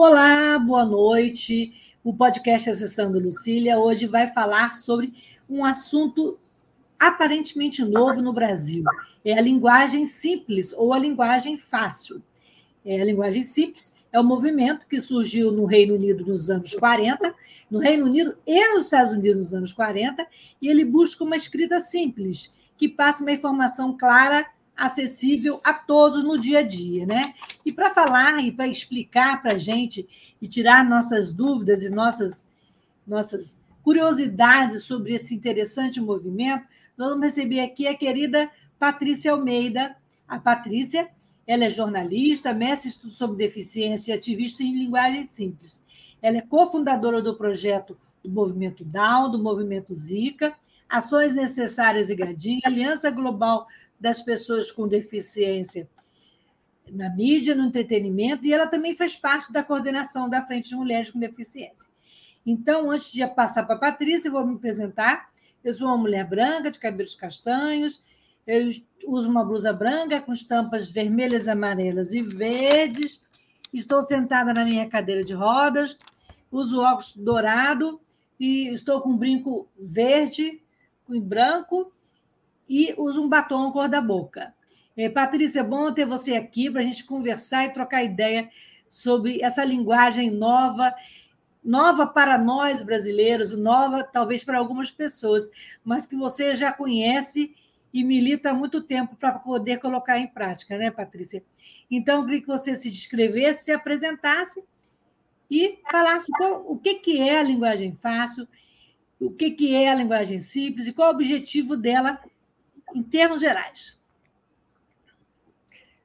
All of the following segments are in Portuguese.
Olá, boa noite. O podcast Acessando Lucília hoje vai falar sobre um assunto aparentemente novo no Brasil. É a linguagem simples ou a linguagem fácil. É a linguagem simples é um movimento que surgiu no Reino Unido nos anos 40, no Reino Unido e nos Estados Unidos nos anos 40, e ele busca uma escrita simples, que passe uma informação clara acessível a todos no dia a dia, né? E para falar e para explicar para a gente e tirar nossas dúvidas e nossas, nossas curiosidades sobre esse interessante movimento, nós vamos receber aqui a querida Patrícia Almeida. A Patrícia, ela é jornalista, mestre sobre deficiência e ativista em linguagem simples. Ela é cofundadora do projeto do Movimento Down, do Movimento Zika, Ações Necessárias e Gadinha, Aliança Global das pessoas com deficiência na mídia, no entretenimento, e ela também faz parte da coordenação da Frente de Mulheres com Deficiência. Então, antes de passar para a Patrícia, eu vou me apresentar. Eu sou uma mulher branca, de cabelos castanhos, eu uso uma blusa branca com estampas vermelhas, amarelas e verdes. Estou sentada na minha cadeira de rodas, uso óculos dourado e estou com um brinco verde e branco e usa um batom cor da boca. É, Patrícia, é bom ter você aqui para a gente conversar e trocar ideia sobre essa linguagem nova, nova para nós brasileiros, nova talvez para algumas pessoas, mas que você já conhece e milita há muito tempo para poder colocar em prática, né, Patrícia? Então, eu queria que você se descrevesse, se apresentasse e falasse qual, o que, que é a linguagem fácil, o que, que é a linguagem simples e qual o objetivo dela em termos gerais.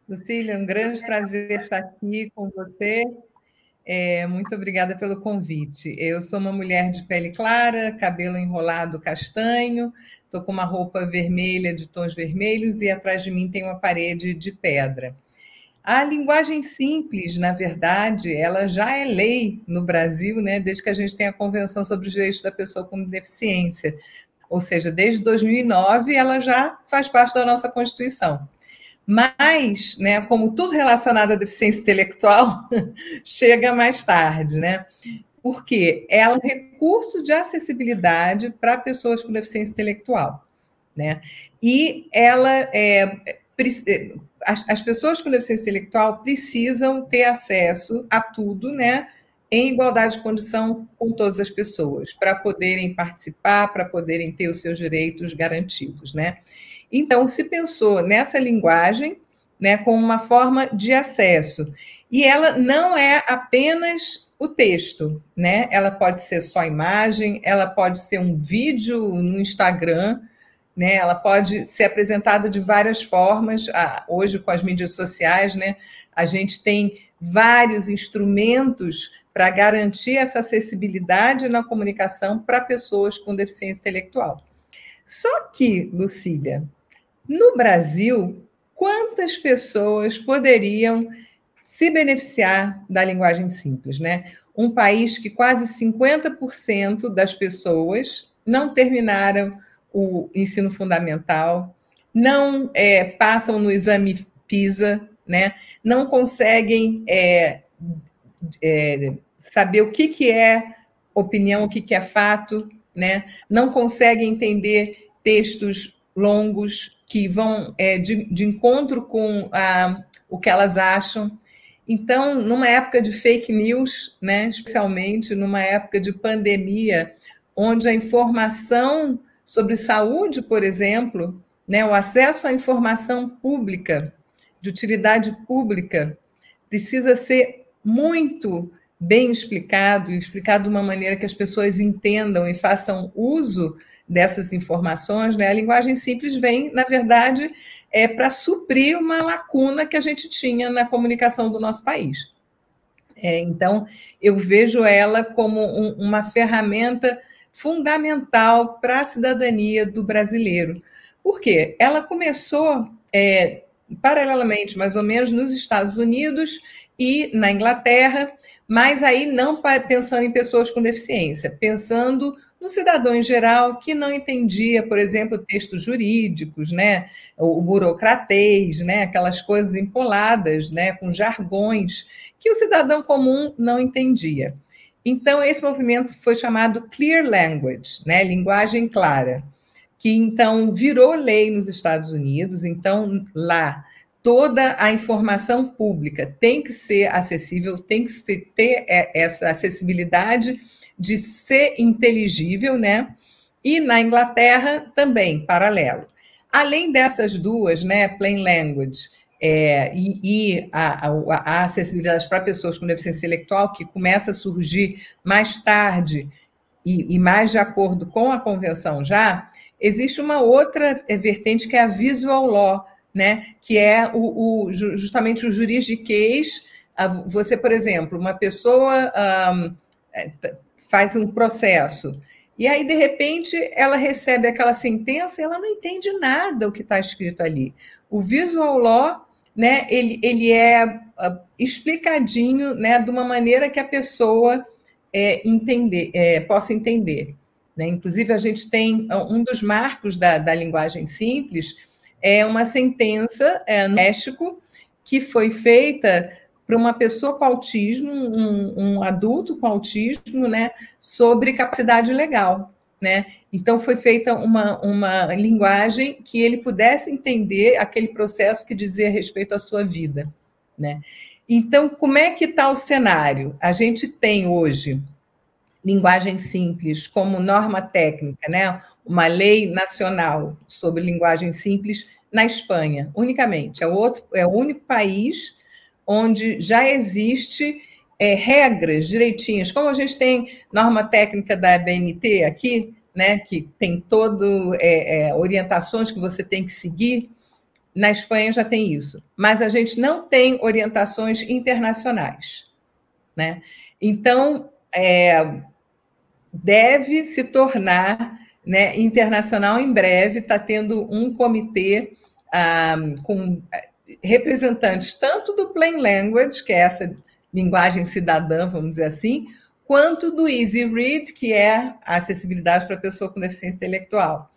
Lucília, um grande prazer estar aqui com você. É, muito obrigada pelo convite. Eu sou uma mulher de pele clara, cabelo enrolado castanho, estou com uma roupa vermelha de tons vermelhos e atrás de mim tem uma parede de pedra. A linguagem simples, na verdade, ela já é lei no Brasil, né, desde que a gente tem a Convenção sobre os Direitos da Pessoa com Deficiência ou seja, desde 2009 ela já faz parte da nossa Constituição. Mas, né, como tudo relacionado à deficiência intelectual, chega mais tarde, né? Porque ela é um recurso de acessibilidade para pessoas com deficiência intelectual, né? E ela é, as, as pessoas com deficiência intelectual precisam ter acesso a tudo, né? Em igualdade de condição com todas as pessoas, para poderem participar, para poderem ter os seus direitos garantidos, né? Então, se pensou nessa linguagem, né, como uma forma de acesso. E ela não é apenas o texto, né? Ela pode ser só imagem, ela pode ser um vídeo no Instagram, né? Ela pode ser apresentada de várias formas. Ah, hoje, com as mídias sociais, né, a gente tem vários instrumentos para garantir essa acessibilidade na comunicação para pessoas com deficiência intelectual. Só que, Lucília, no Brasil, quantas pessoas poderiam se beneficiar da linguagem simples, né? Um país que quase 50% das pessoas não terminaram o ensino fundamental, não é, passam no exame PISA, né? Não conseguem é, é, saber o que, que é opinião, o que, que é fato, né? não conseguem entender textos longos que vão é, de, de, encontro com a, o que elas acham. Então, numa época de fake news, né, especialmente numa época de pandemia, onde a informação sobre saúde, por exemplo, né, o acesso à informação pública, de utilidade pública, precisa ser muito bem explicado explicado de uma maneira que as pessoas entendam e façam uso dessas informações. Né? A linguagem simples vem, na verdade, é para suprir uma lacuna que a gente tinha na comunicação do nosso país. É, então, eu vejo ela como um, uma ferramenta fundamental para a cidadania do brasileiro. Por quê? Ela começou é, paralelamente, mais ou menos, nos Estados Unidos e na Inglaterra, mas aí não pensando em pessoas com deficiência, pensando no cidadão em geral que não entendia, por exemplo, textos jurídicos, né, o burocratês, né, aquelas coisas empoladas, né, com jargões que o cidadão comum não entendia. Então esse movimento foi chamado Clear Language, né, linguagem clara, que então virou lei nos Estados Unidos. Então lá toda a informação pública tem que ser acessível, tem que ter é, essa acessibilidade de ser inteligível, né? E na Inglaterra também, paralelo. Além dessas duas, né, plain language é, e, e a, a, a, acessibilidade para pessoas com deficiência intelectual, que começa a surgir mais tarde e, e mais de acordo com a convenção já, existe uma outra vertente que é a visual law, né, que é o, o justamente o juridiquês. Você, por exemplo, uma pessoa um, faz um processo. E aí, de repente, ela recebe aquela sentença e ela não entende nada o que está escrito ali. O visual law, né, ele, ele é uh, explicadinho né, de uma maneira que a pessoa é, entender, é, possa entender. Né? Inclusive, a gente tem um dos marcos da, da linguagem simples, é uma sentença é, no México que foi feita para uma pessoa com autismo, um, um, adulto com autismo, né, sobre capacidade legal, né? Então foi feita uma, uma linguagem que ele pudesse entender aquele processo que dizia respeito à sua vida, né? Então, como é que está o cenário? A gente tem hoje linguagem simples como norma técnica, né? Uma lei nacional sobre linguagem simples na Espanha, unicamente. É o outro, é o único país onde já existe é, regras direitinhas, como a gente tem norma técnica da BNT aqui, né, que tem todo é, é, orientações que você tem que seguir. Na Espanha já tem isso, mas a gente não tem orientações internacionais, né? Então é, deve se tornar né, internacional em breve. Está tendo um comitê ah, com representantes tanto do Plain Language, que é essa linguagem cidadã, vamos dizer assim, quanto do Easy Read, que é a acessibilidade para a pessoa com deficiência intelectual.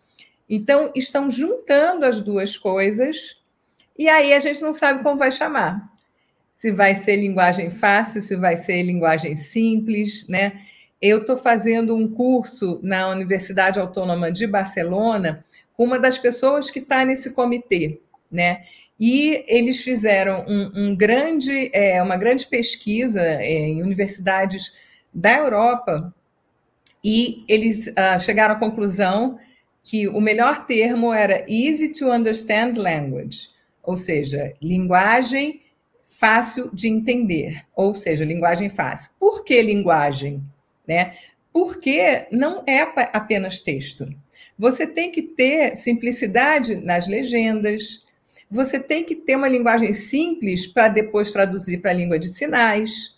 Então, estão juntando as duas coisas, e aí a gente não sabe como vai chamar. Se vai ser linguagem fácil, se vai ser linguagem simples, né? Eu estou fazendo um curso na Universidade Autônoma de Barcelona com uma das pessoas que está nesse comitê, né? E eles fizeram um, um grande, é, uma grande pesquisa é, em universidades da Europa e eles uh, chegaram à conclusão que o melhor termo era easy to understand language, ou seja, linguagem fácil de entender, ou seja, linguagem fácil. Por que linguagem? Né? Porque não é apenas texto. Você tem que ter simplicidade nas legendas, você tem que ter uma linguagem simples para depois traduzir para a língua de sinais,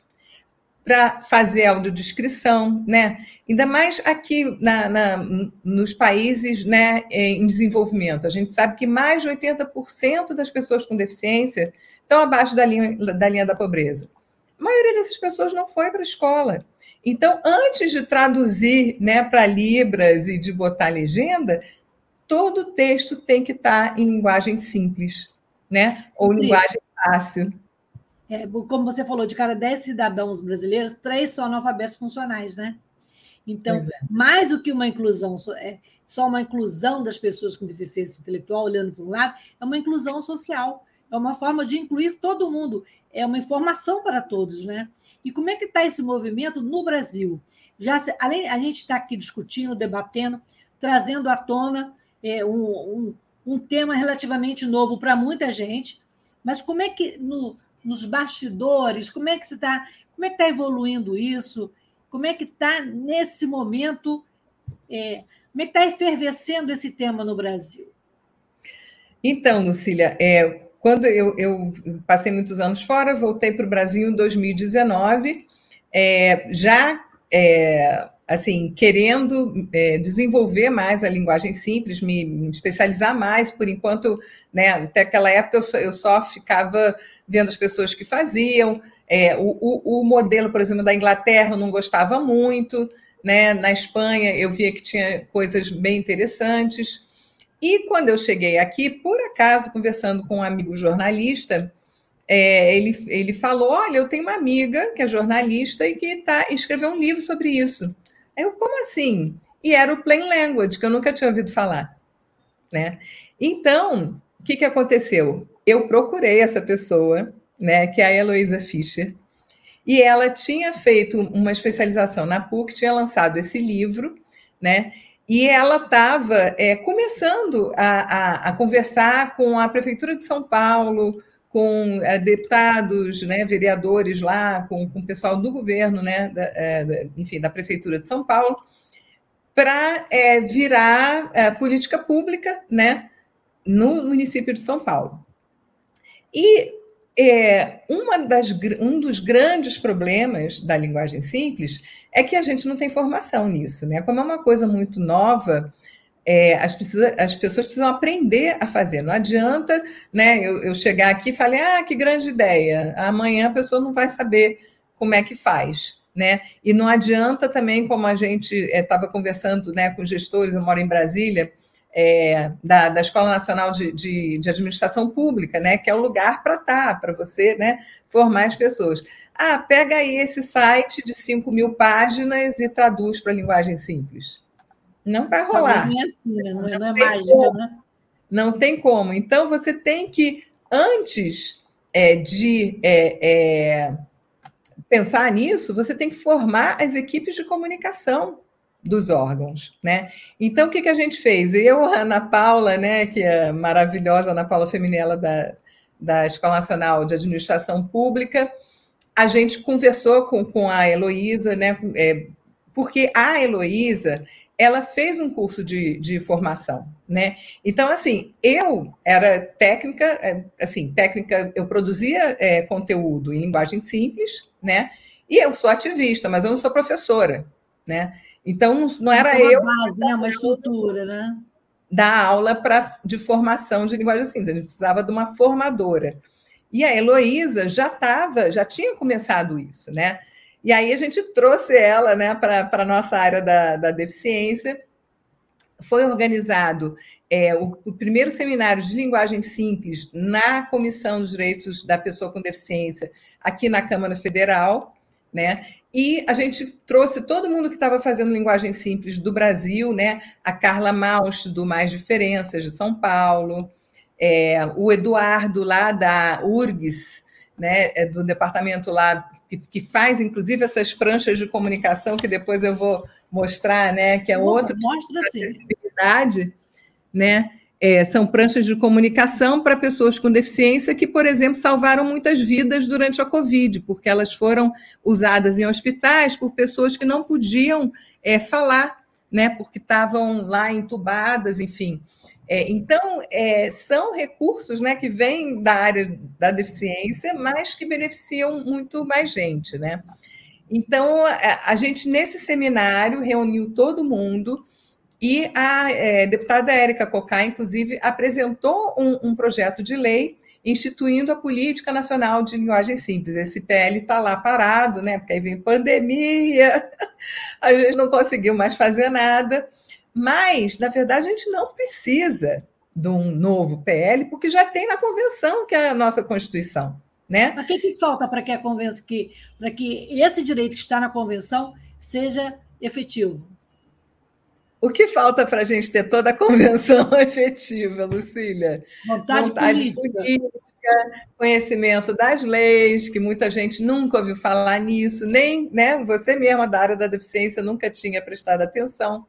para fazer audiodescrição, né? Ainda mais aqui na, na, nos países né, em desenvolvimento. A gente sabe que mais de 80% das pessoas com deficiência estão abaixo da linha da, linha da pobreza. A maioria dessas pessoas não foi para a escola. Então, antes de traduzir né, para Libras e de botar legenda, todo texto tem que estar em linguagem simples, né? Ou Sim. linguagem fácil. É, como você falou, de cada 10 cidadãos brasileiros, três são analfabetos funcionais, né? Então, é. mais do que uma inclusão, é, só uma inclusão das pessoas com deficiência intelectual, olhando para um lado, é uma inclusão social, é uma forma de incluir todo mundo, é uma informação para todos, né? E como é que está esse movimento no Brasil? Já além a gente está aqui discutindo, debatendo, trazendo à tona é, um, um, um, tema relativamente novo para muita gente. Mas como é que no, nos bastidores, como é que está, como é que está evoluindo isso? Como é que está nesse momento? É, como é que está efervescendo esse tema no Brasil? Então, Lucília, é, quando eu, eu, passei muitos anos fora, voltei para o Brasil em 2019, é, já é, assim querendo é, desenvolver mais a linguagem simples, me, me, especializar mais. Por enquanto, né, até aquela época eu só, eu só ficava vendo as pessoas que faziam. É, o, o, o modelo, por exemplo, da Inglaterra eu não gostava muito. Né? Na Espanha eu via que tinha coisas bem interessantes. E quando eu cheguei aqui, por acaso, conversando com um amigo jornalista, é, ele, ele falou: Olha, eu tenho uma amiga que é jornalista e que tá, escreveu um livro sobre isso. Eu, como assim? E era o Plain Language, que eu nunca tinha ouvido falar. Né? Então, o que, que aconteceu? Eu procurei essa pessoa, né, que é a Heloísa Fischer, e ela tinha feito uma especialização na PUC, tinha lançado esse livro, né? E ela estava é, começando a, a, a, conversar com a Prefeitura de São Paulo, com é, deputados, né, vereadores lá, com, o pessoal do governo, né, da, é, enfim, da Prefeitura de São Paulo, para é, virar é, política pública né, no município de São Paulo. E é, uma das, um dos grandes problemas da linguagem simples é que a gente não tem formação nisso, né? Como é uma coisa muito nova, é, as, precisa, as, pessoas precisam aprender a fazer. Não adianta né, eu, eu, chegar aqui e falar, ah, que grande ideia. Amanhã a pessoa não vai saber como é que faz. Né? E não adianta também, como a gente estava é, conversando né, com gestores, eu moro em Brasília, é, da, da, Escola Nacional de, de, de, Administração Pública, né, que é o lugar para estar, tá, para você né, formar as pessoas. Ah, pega aí esse site de 5 mil páginas e traduz para linguagem simples. Não vai rolar. Não é assim, né? não, é, não é mágica, né? Não tem como. Então, você tem que, antes é, de é, é, pensar nisso, você tem que formar as equipes de comunicação dos órgãos, né? Então, o que, que a gente fez? Eu, Ana Paula, né, que é maravilhosa, Ana Paula Feminela da, da Escola Nacional de Administração Pública, a gente conversou com, com a Heloísa, né, é, porque a Heloísa, ela fez um curso de, de formação, né? Então, assim, eu era técnica, é, assim, técnica, eu produzia é, conteúdo em linguagem simples, né? E eu sou ativista, mas eu não sou professora, né? Então, não era uma eu. Base, né? Uma estrutura, né? Da aula pra, de formação de linguagem simples. A gente precisava de uma formadora. E a Heloísa já estava, já tinha começado isso, né? E aí a gente trouxe ela né, para a nossa área da, da deficiência. Foi organizado é, o, o, primeiro seminário de linguagem simples na Comissão dos Direitos da Pessoa com Deficiência, aqui na Câmara Federal, né? E a gente trouxe todo mundo que estava fazendo linguagem simples do Brasil, né? A Carla Maus, do Mais Diferenças, de São Paulo, é, o Eduardo, lá da URGS, né? É do departamento lá, que, que, faz, inclusive, essas pranchas de comunicação, que depois eu vou mostrar, né? Que é outro Mostra, tipo né? É, são pranchas de comunicação para pessoas com deficiência que, por exemplo, salvaram muitas vidas durante a Covid, porque elas foram usadas em hospitais por pessoas que não podiam é, falar, né, porque estavam lá entubadas, enfim. É, então, é, são recursos né, que vêm da área da deficiência, mas que beneficiam muito mais gente. Né? Então, a, a gente, nesse seminário, reuniu todo mundo e a é, deputada Érica Cocá, inclusive, apresentou um, um, projeto de lei instituindo a Política Nacional de Linguagem Simples. Esse PL está lá parado, né? Porque aí vem pandemia, a gente não conseguiu mais fazer nada. Mas, na verdade, a gente não precisa de um novo PL, porque já tem na convenção, que é a nossa Constituição. Né? Mas o que, que falta para que a convenção, que, para que esse direito que está na convenção seja efetivo? O que falta para a gente ter toda a convenção efetiva, Lucília? Vontade, Vontade política. política. conhecimento das leis, que muita gente nunca ouviu falar nisso, nem né, você mesma da área da deficiência nunca tinha prestado atenção.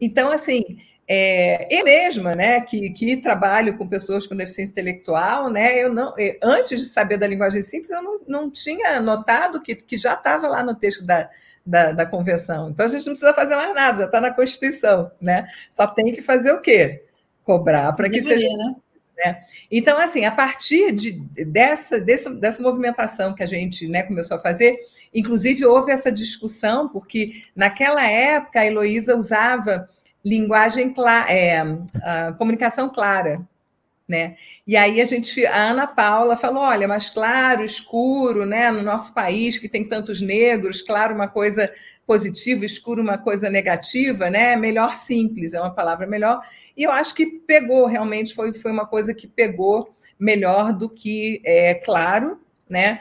Então, assim, é, eu mesma, né, que, que trabalho com pessoas com deficiência intelectual, né, eu não, antes de saber da linguagem simples, eu não, não tinha notado que, que já estava lá no texto da, da, da, convenção. Então a gente não precisa fazer mais nada, já está na Constituição, né? Só tem que fazer o quê? Cobrar para que seja. Né? Né? Então, assim, a partir de, dessa, dessa, dessa movimentação que a gente né, começou a fazer, inclusive houve essa discussão, porque naquela época a Heloísa usava linguagem clara, é, comunicação clara. Né? E aí a gente, a Ana Paula falou, olha, mas claro, escuro, né? No nosso país que tem tantos negros, claro, uma coisa positiva, escuro, uma coisa negativa, né? Melhor simples, é uma palavra melhor. E eu acho que pegou, realmente foi, foi uma coisa que pegou melhor do que é claro, né?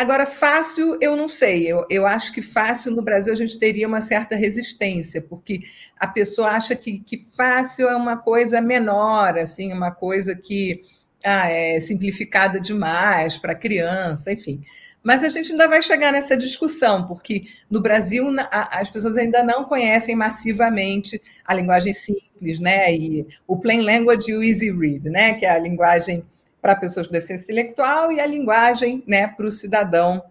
Agora, fácil, eu não sei. Eu, eu acho que fácil no Brasil a gente teria uma certa resistência, porque a pessoa acha que, que fácil é uma coisa menor, assim, uma coisa que ah, é simplificada demais para criança, enfim. Mas a gente ainda vai chegar nessa discussão, porque no Brasil as pessoas ainda não conhecem massivamente a linguagem simples, né? E o plain language e o easy read, né? Que é a linguagem para pessoas com deficiência intelectual e a linguagem né, para o cidadão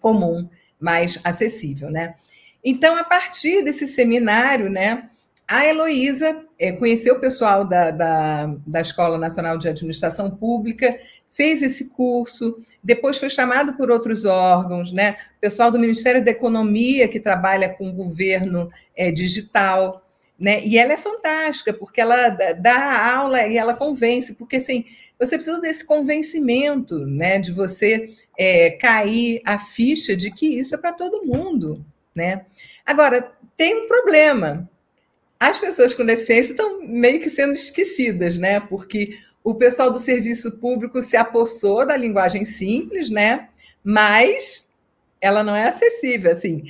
comum, mais acessível. Né? Então, a partir desse seminário, né, a Heloísa é, conheceu o pessoal da, da, da Escola Nacional de Administração Pública, fez esse curso, depois foi chamado por outros órgãos, né? O pessoal do Ministério da Economia, que trabalha com o governo é, digital, né? E ela é fantástica, porque ela dá aula e ela convence, porque assim, você precisa desse convencimento, né, de você é, cair a ficha de que isso é para todo mundo, né? Agora, tem um problema. As pessoas com deficiência estão meio que sendo esquecidas, né? Porque o pessoal do serviço público se apossou da linguagem simples, né? Mas ela não é acessível, assim.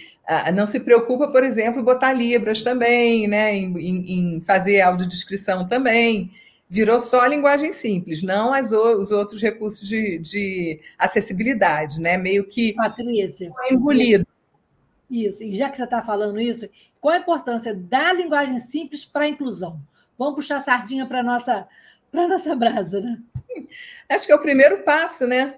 Não se preocupa, por exemplo, botar libras também, né? Em, em, em fazer audiodescrição também virou só a linguagem simples, não as, os outros recursos de, de acessibilidade, né? Meio que Patrícia, engolido. Isso, e já que você está falando isso, qual a importância da linguagem simples para a inclusão? Vamos puxar a sardinha para a nossa, nossa brasa, né? Acho que é o primeiro passo, né?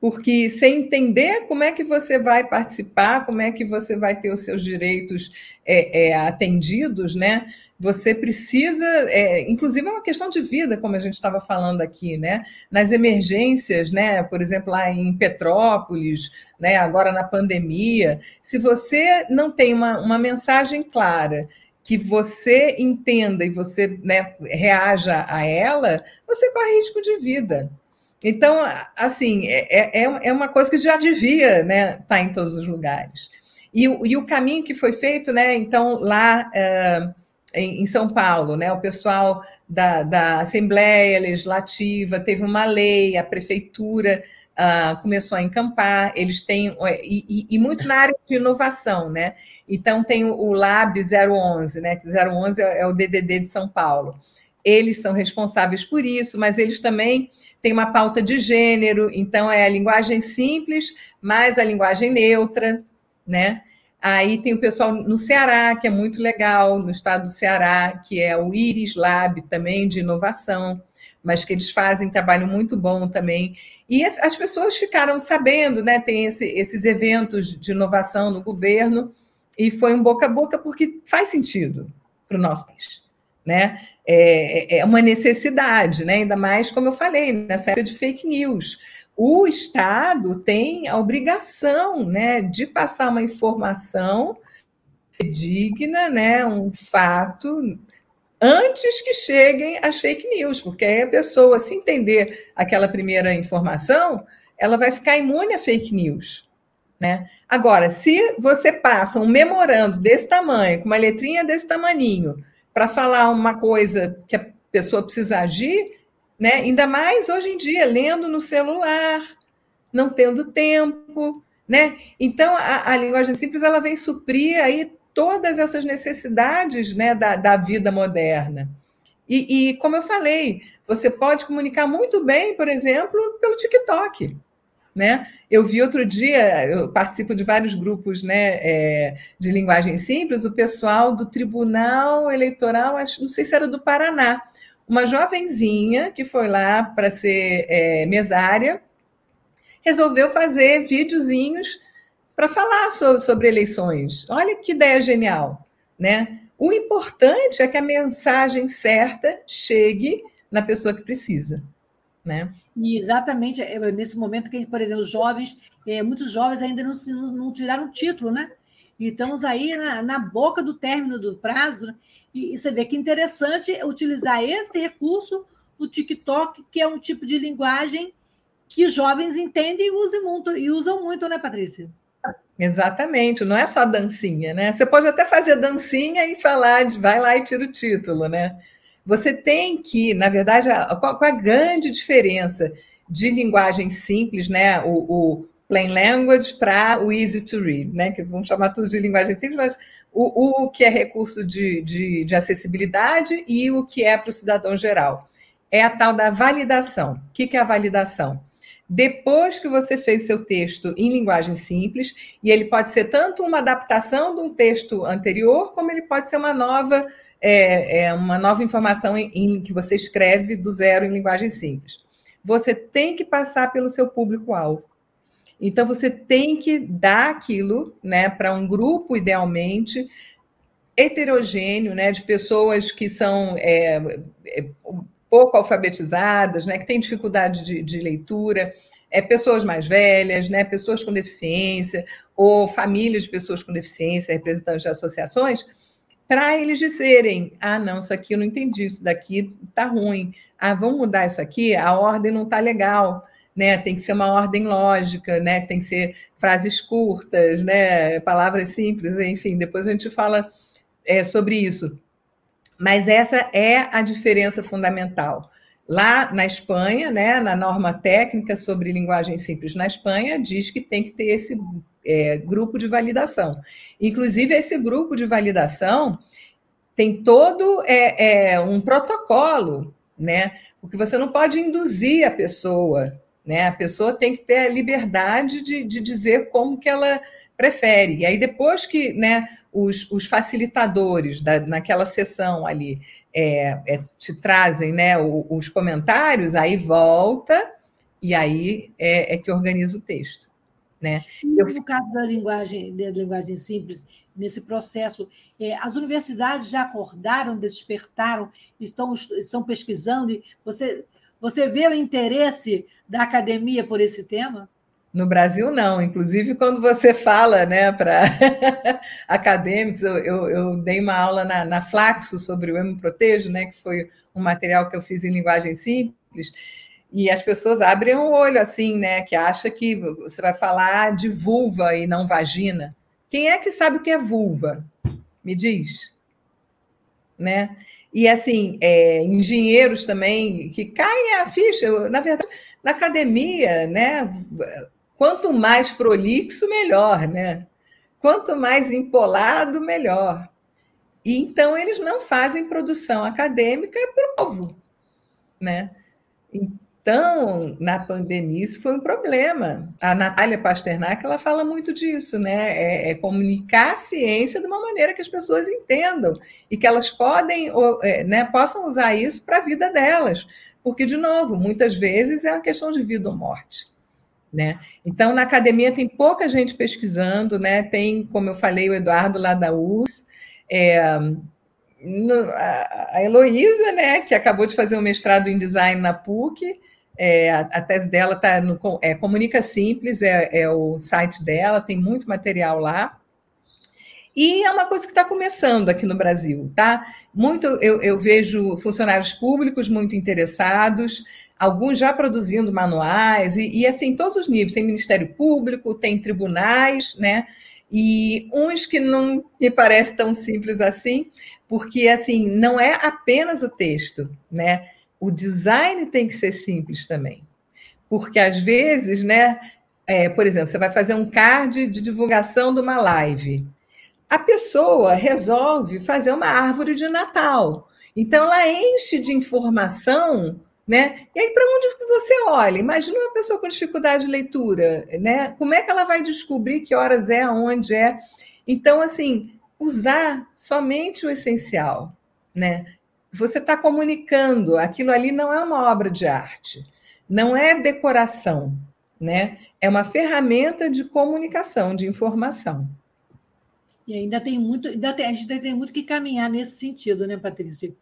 Porque sem entender como é que você vai participar, como é que você vai ter os seus direitos é, é, atendidos, né? Você precisa, é, inclusive é uma questão de vida, como a gente estava falando aqui, né? Nas emergências, né? Por exemplo, lá em Petrópolis, né? Agora na pandemia, se você não tem uma, uma mensagem clara que você entenda e você né, reaja a ela, você corre risco de vida. Então, assim, é, é, é uma coisa que já devia né, estar tá em todos os lugares. E, e o caminho que foi feito, né? Então, lá. Uh, em, São Paulo, né? O pessoal da, da Assembleia Legislativa teve uma lei, a prefeitura uh, começou a encampar, eles têm, e, e, muito na área de inovação, né? Então, tem o Lab 011, né? 011 é, é o DDD de São Paulo. Eles são responsáveis por isso, mas eles também têm uma pauta de gênero, então é a linguagem simples, mais a linguagem neutra, né? Aí tem o pessoal no Ceará, que é muito legal, no estado do Ceará, que é o Iris Lab também, de inovação, mas que eles fazem trabalho muito bom também. E as pessoas ficaram sabendo, né? Tem esse, esses eventos de inovação no governo, e foi um boca a boca, porque faz sentido para o nosso país. Né? É, é uma necessidade, né? ainda mais, como eu falei, nessa época de fake news o Estado tem a obrigação né, de passar uma informação digna, né, um fato, antes que cheguem as fake news, porque aí a pessoa, se entender aquela primeira informação, ela vai ficar imune a fake news. Né? Agora, se você passa um memorando desse tamanho, com uma letrinha desse tamaninho, para falar uma coisa que a pessoa precisa agir, né? Ainda mais hoje em dia, lendo no celular, não tendo tempo, né? Então, a, a linguagem simples ela vem suprir aí todas essas necessidades né, da, da vida moderna. E, e, como eu falei, você pode comunicar muito bem, por exemplo, pelo TikTok. Né? Eu vi outro dia, eu participo de vários grupos né, é, de linguagem simples, o pessoal do Tribunal Eleitoral, acho, não sei se era do Paraná, uma jovenzinha que foi lá para ser é, mesária, resolveu fazer videozinhos para falar sobre, sobre, eleições. Olha que ideia genial, né? O importante é que a mensagem certa chegue na pessoa que precisa, né? E exatamente é, nesse momento que, por exemplo, os jovens, é, muitos jovens ainda não, não, não tiraram título, né? E estamos aí na, na boca do término do prazo, né? e, e você vê que interessante utilizar esse recurso do TikTok, que é um tipo de linguagem que jovens entendem e usam muito, e usam muito, né, Patrícia? Exatamente, não é só dancinha, né? Você pode até fazer dancinha e falar de vai lá e tira o título, né? Você tem que, na verdade, qual, qual a grande diferença de linguagem simples, né? O, o plain language para o easy to read, né? Que vamos chamar tudo de linguagem simples, mas o, o que é recurso de, de, de acessibilidade e o que é para o cidadão geral. É a tal da validação. O que, que é a validação? Depois que você fez seu texto em linguagem simples, e ele pode ser tanto uma adaptação de um texto anterior, como ele pode ser uma nova, é, é uma nova informação em, em, que você escreve do zero em linguagem simples. Você tem que passar pelo seu público-alvo. Então, você tem que dar aquilo né, para um grupo, idealmente, heterogêneo, né, de pessoas que são é, é pouco alfabetizadas, né, que têm dificuldade de, de leitura, é, pessoas mais velhas, né, pessoas com deficiência, ou famílias de pessoas com deficiência, representantes de associações, para eles dizerem: ah, não, isso aqui eu não entendi, isso daqui está ruim, ah, vamos mudar isso aqui, a ordem não está legal. Né, tem que ser uma ordem lógica, né, tem que ser frases curtas, né, palavras simples, enfim, depois a gente fala é, sobre isso. Mas essa é a diferença fundamental. Lá na Espanha, né, na norma técnica sobre linguagem simples na Espanha, diz que tem que ter esse é, grupo de validação. Inclusive, esse grupo de validação tem todo é, é, um protocolo, né? Porque você não pode induzir a pessoa, né? A pessoa tem que ter a liberdade de, de dizer como que ela prefere. E aí, depois que né, os, os facilitadores da, naquela sessão ali é, é, te trazem né, os, os comentários, aí volta e aí é, é, que organiza o texto. Né? Eu... No caso da linguagem, da linguagem simples, nesse processo, é, as universidades já acordaram, despertaram, estão, estão pesquisando. Você, você vê o interesse da academia por esse tema? No Brasil, não. Inclusive, quando você fala né, para acadêmicos, eu, eu, eu, dei uma aula na, na Flaxo sobre o Emo Protejo, né, que foi um material que eu fiz em linguagem simples, e as pessoas abrem o olho assim, né, que acha que você vai falar de vulva e não vagina. Quem é que sabe o que é vulva? Me diz. Né? E assim, é, engenheiros também que caem a ficha. Na verdade, na academia, né? Quanto mais prolixo, melhor, né? Quanto mais empolado, melhor. E então eles não fazem produção acadêmica para o povo, né? Então, na pandemia, isso foi um problema. A Natália Pasternak ela fala muito disso, né? É, é, comunicar a ciência de uma maneira que as pessoas entendam e que elas podem, é, né, possam usar isso para a vida delas. Porque, de novo, muitas vezes é uma questão de vida ou morte. Né? Então, na academia tem pouca gente pesquisando, né? Tem, como eu falei, o Eduardo lá da US, é, a Heloísa, né, que acabou de fazer um mestrado em design na PUC, é, a, a, tese dela está no é, Comunica Simples, é, é, o site dela, tem muito material lá. E é uma coisa que está começando aqui no Brasil, tá? Muito eu, eu vejo funcionários públicos muito interessados, alguns já produzindo manuais, e, e assim, todos os níveis. Tem Ministério Público, tem tribunais, né? E uns que não me parece tão simples assim, porque assim, não é apenas o texto, né? O design tem que ser simples também. Porque às vezes, né, é, por exemplo, você vai fazer um card de divulgação de uma live a pessoa resolve fazer uma árvore de Natal. Então, ela enche de informação Né? E aí, para onde você olha? Imagina uma pessoa com dificuldade de leitura, né? Como é que ela vai descobrir que horas é, aonde é? Então, assim, usar somente o essencial, né? Você está comunicando, aquilo ali não é uma obra de arte, não é decoração, né? É uma ferramenta de comunicação, de informação. E ainda tem muito, ainda tem, a gente ainda tem muito que caminhar nesse sentido, né, Patrícia?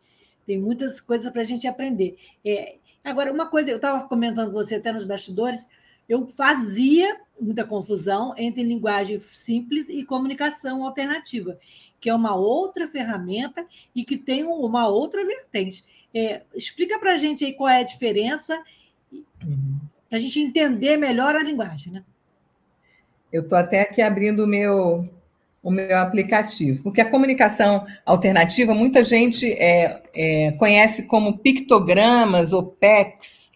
Tem muitas coisas para a gente aprender. É, agora, uma coisa, eu estava comentando com você até nos bastidores, eu fazia muita confusão entre linguagem simples e comunicação alternativa, que é uma outra ferramenta e que tem uma outra vertente. É, explica para a gente aí qual é a diferença, para a gente entender melhor a linguagem. Né? Eu estou até aqui abrindo o meu o meu aplicativo. Porque a comunicação alternativa, muita gente é, é, conhece como pictogramas ou PECs,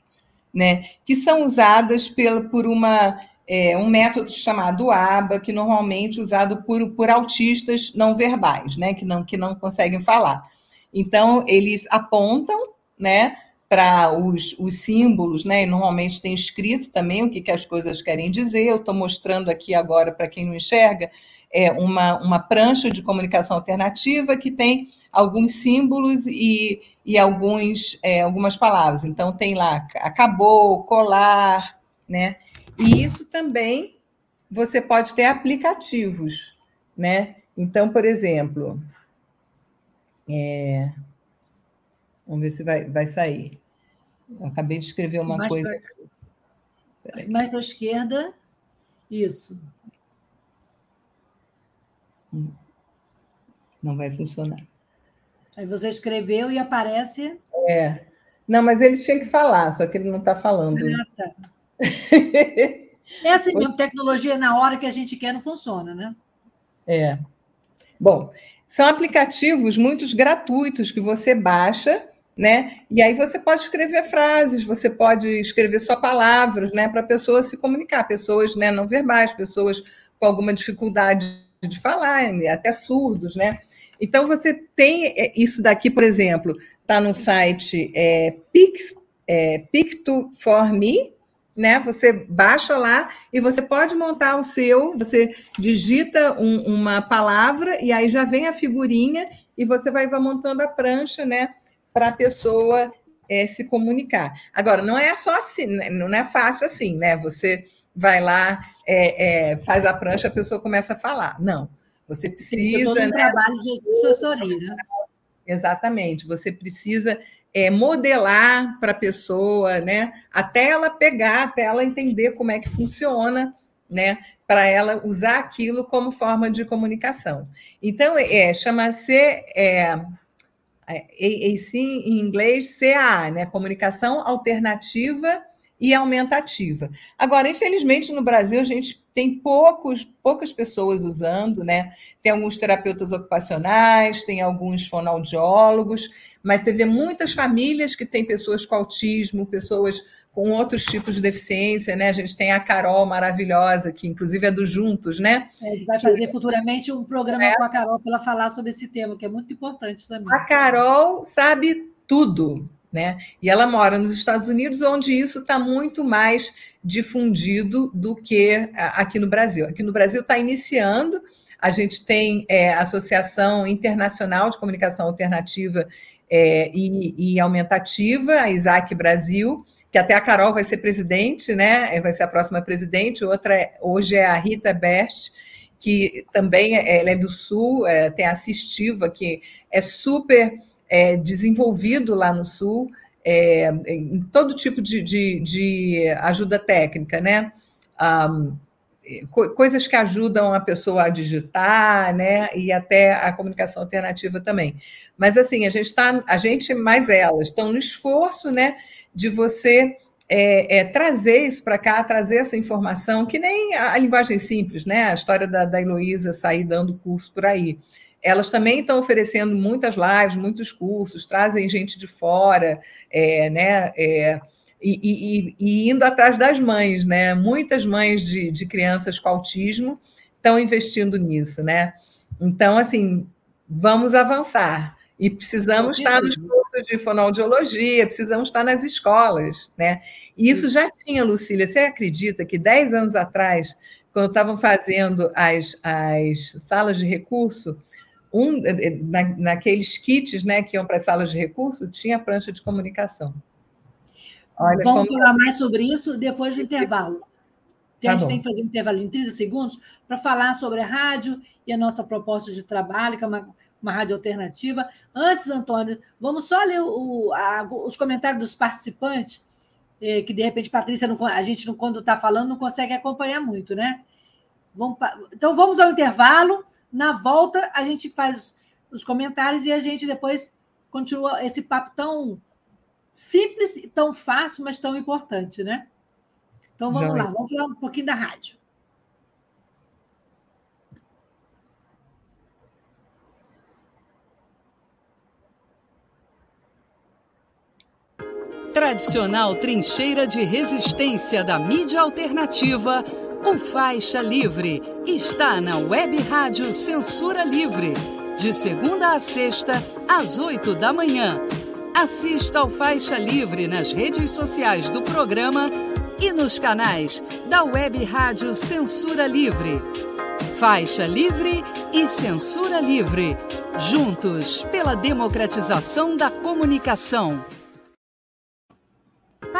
né, que são usadas pela, por uma, é, um método chamado ABA, que normalmente é usado por, por autistas não verbais, né, que, não, que não conseguem falar. Então, eles apontam né, para os, os símbolos, né, e normalmente tem escrito também o que, que as coisas querem dizer. Eu estou mostrando aqui agora para quem não enxerga, é, uma, uma prancha de comunicação alternativa que tem alguns símbolos e, e alguns, é, algumas palavras. Então, tem lá acabou, colar, né? E isso também você pode ter aplicativos, né? Então, por exemplo, é... vamos ver se vai, vai sair. Eu acabei de escrever uma mais coisa. Pra... Mais para a esquerda, isso. Não vai funcionar. Aí você escreveu e aparece. É. Não, mas ele tinha que falar, só que ele não está falando. Ah, tá. é assim, a tecnologia na hora que a gente quer não funciona, né? É. Bom, são aplicativos muito gratuitos que você baixa, né? E aí você pode escrever frases, você pode escrever só palavras, né? Para a pessoa se comunicar, pessoas né, não verbais, pessoas com alguma dificuldade de falar, até surdos, né? Então, você tem é, isso daqui, por exemplo, está no site é, Pic, é, Pic2For né? Você baixa lá e você pode montar o seu, você digita um, uma palavra e aí já vem a figurinha e você vai, vai montando a prancha, né? Para a pessoa é, se comunicar. Agora, não é só assim, né? não é fácil assim, né? Você vai lá, é, é, faz a prancha, a pessoa começa a falar. Não, você precisa. Um né? trabalho de assessoria. Exatamente, você precisa é, modelar para a pessoa, né? Até ela pegar, até ela entender como é que funciona, né? Para ela usar aquilo como forma de comunicação. Então, é, chama-se é, é, em inglês CAA, né? Comunicação alternativa e aumentativa. Agora, infelizmente, no Brasil, a gente tem poucos, poucas pessoas usando, né? Tem alguns terapeutas ocupacionais, tem alguns fonoaudiólogos, mas você vê muitas famílias que têm pessoas com autismo, pessoas com outros tipos de deficiência, né? A gente tem a Carol maravilhosa, que inclusive é do Juntos, né? É, a gente vai fazer futuramente um programa é. com a Carol para ela falar sobre esse tema, que é muito importante também. A Carol sabe tudo, né? E ela mora nos Estados Unidos, onde isso está muito mais difundido do que aqui no Brasil. Aqui no Brasil está iniciando, a gente tem é, a Associação Internacional de Comunicação Alternativa é, e, e, Aumentativa, a Isaac Brasil, que até a Carol vai ser presidente, né? Vai ser a próxima presidente. Outra é, hoje é a Rita Best, que também é, ela é do Sul, é, tem a Assistiva, que é super é, desenvolvido lá no Sul é, em todo tipo de, de, de ajuda técnica, né? Um, coisas que ajudam a pessoa a digitar, né? E até a comunicação alternativa também. Mas assim, a gente está, a gente mais elas estão no esforço, né? De você é, é, trazer isso para cá, trazer essa informação, que nem a, a, linguagem simples, né? A história da, da Heloísa sair dando curso por aí elas também estão oferecendo muitas lives, muitos cursos, trazem gente de fora, é, né? É, e, e, e, indo atrás das mães, né? Muitas mães de, de crianças com autismo estão investindo nisso, né? Então, assim, vamos avançar. E precisamos estar nos cursos de fonoaudiologia, precisamos estar nas escolas, né? E isso, já tinha, Lucília. Você acredita que 10 anos atrás, quando estavam fazendo as, as salas de recurso, um, na, naqueles kits né, que iam para as salas de recurso, tinha prancha de comunicação. Olha Vamos como... falar mais sobre isso depois do intervalo. Tá a gente bom. tem que fazer um intervalo de 30 segundos para falar sobre a rádio e a nossa proposta de trabalho, que é uma uma rádio alternativa. Antes, Antônio, vamos só ler o, a, os comentários dos participantes, eh, que de repente, Patrícia, não, a gente, não, quando está falando, não consegue acompanhar muito, né? Vamos, então, vamos ao intervalo. Na volta, a gente faz os comentários e a gente depois continua esse papo tão simples, tão fácil, mas tão importante, né? Então, vamos Já lá, é. vamos falar um pouquinho da rádio. Tradicional trincheira de resistência da mídia alternativa, o Faixa Livre está na Web Rádio Censura Livre, de segunda a sexta, às oito da manhã. Assista ao Faixa Livre nas redes sociais do programa e nos canais da Web Rádio Censura Livre. Faixa Livre e Censura Livre, juntos pela democratização da comunicação.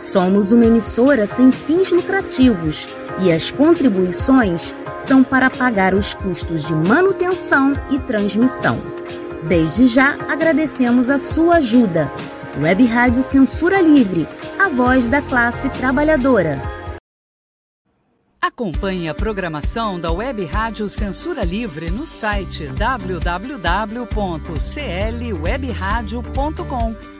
Somos uma emissora sem fins lucrativos e as contribuições são para pagar os custos de manutenção e transmissão. Desde já agradecemos a sua ajuda. Web Rádio Censura Livre, a voz da classe trabalhadora. Acompanhe a programação da Web Rádio Censura Livre no site www.clwebradio.com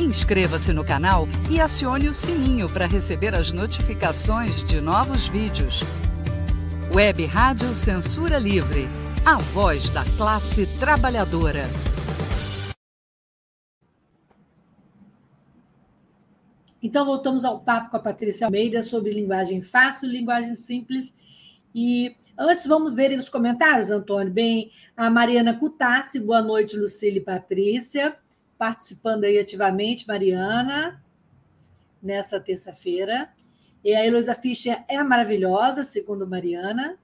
Inscreva-se no canal e acione o sininho para receber as notificações de novos vídeos. Web Rádio Censura Livre, a voz da classe trabalhadora. Então, voltamos ao papo com a Patrícia Almeida sobre linguagem fácil, linguagem simples. E antes, vamos ver os comentários, Antônio. Bem, a Mariana Cutassi, boa noite, Lucília e Patrícia participando aí ativamente, Mariana, nessa terça-feira. E a Heloísa Fischer é maravilhosa, segundo Mariana.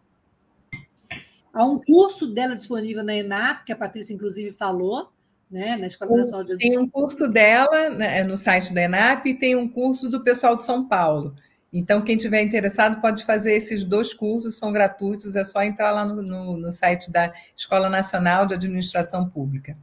Há um curso dela disponível na ENAP, que a Patrícia, inclusive, falou, né, na Escola Nacional de Tem um curso dela né, no site da ENAP e tem um curso do pessoal de São Paulo. Então, quem tiver interessado pode fazer esses dois cursos, são gratuitos, é só entrar lá no, no, no site da Escola Nacional de Administração Pública.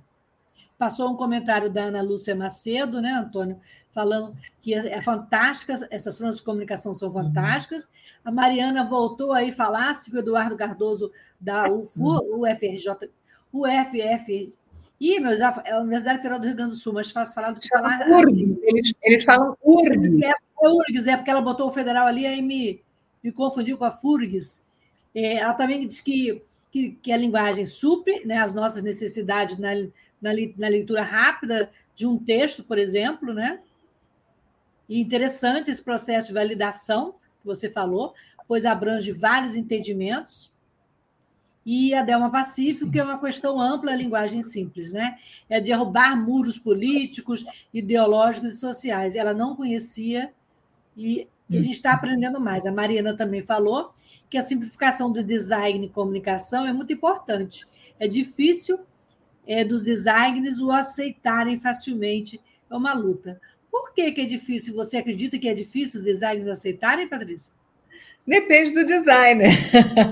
Passou um comentário da Ana Lúcia Macedo, né, Antônio, falando que é, é fantástica, essas formas de comunicação são fantásticas. A Mariana voltou aí falar se o Eduardo Cardoso da UFU, UFRJ, UFF. Ih, meu, já, é a Universidade Federal do Rio Grande do Sul, mas fácil falar do que falar. URGS, eles, eles falam URGS. É, é URGS, é porque ela botou o federal ali, aí me, me confundiu com a FURGS. É, ela também diz que, que, que a linguagem supre né, as nossas necessidades na, na, na leitura rápida de um texto, por exemplo, né? E interessante esse processo de validação que você falou, pois abrange vários entendimentos. E a Delma Pacífico, que é uma questão ampla, a linguagem simples, né? É derrubar muros políticos, ideológicos e sociais. Ela não conhecia e a gente está aprendendo mais. A Mariana também falou que a simplificação do design e comunicação é muito importante. É difícil é, dos designers o aceitarem facilmente. É uma luta. Por que, que é difícil? Você acredita que é difícil os designers aceitarem, Patrícia? Depende do designer.